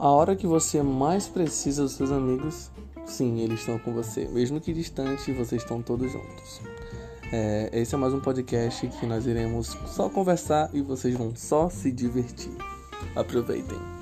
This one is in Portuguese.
A hora que você mais precisa dos seus amigos, sim, eles estão com você. Mesmo que distante, vocês estão todos juntos. É, esse é mais um podcast que nós iremos só conversar e vocês vão só se divertir. Aproveitem.